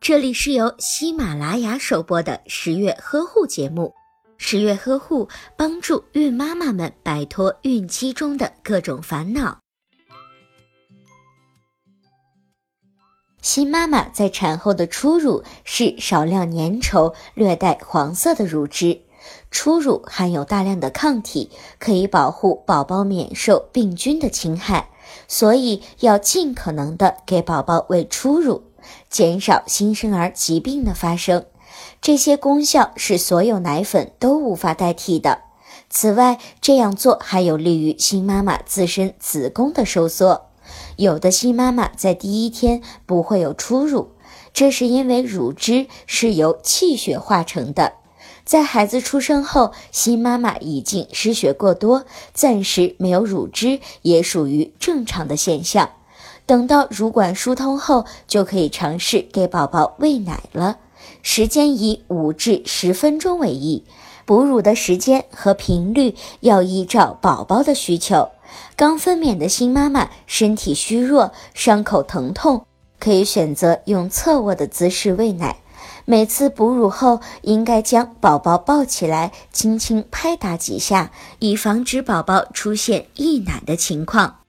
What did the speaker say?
这里是由喜马拉雅首播的十月呵护节目。十月呵护帮助孕妈妈们摆脱孕期中的各种烦恼。新妈妈在产后的初乳是少量粘稠、略带黄色的乳汁。初乳含有大量的抗体，可以保护宝宝免受病菌的侵害，所以要尽可能的给宝宝喂初乳，减少新生儿疾病的发生。这些功效是所有奶粉都无法代替的。此外，这样做还有利于新妈妈自身子宫的收缩。有的新妈妈在第一天不会有初乳，这是因为乳汁是由气血化成的。在孩子出生后，新妈妈已经失血过多，暂时没有乳汁也属于正常的现象。等到乳管疏通后，就可以尝试给宝宝喂奶了。时间以五至十分钟为宜，哺乳的时间和频率要依照宝宝的需求。刚分娩的新妈妈身体虚弱，伤口疼痛，可以选择用侧卧的姿势喂奶。每次哺乳后，应该将宝宝抱起来，轻轻拍打几下，以防止宝宝出现溢奶的情况。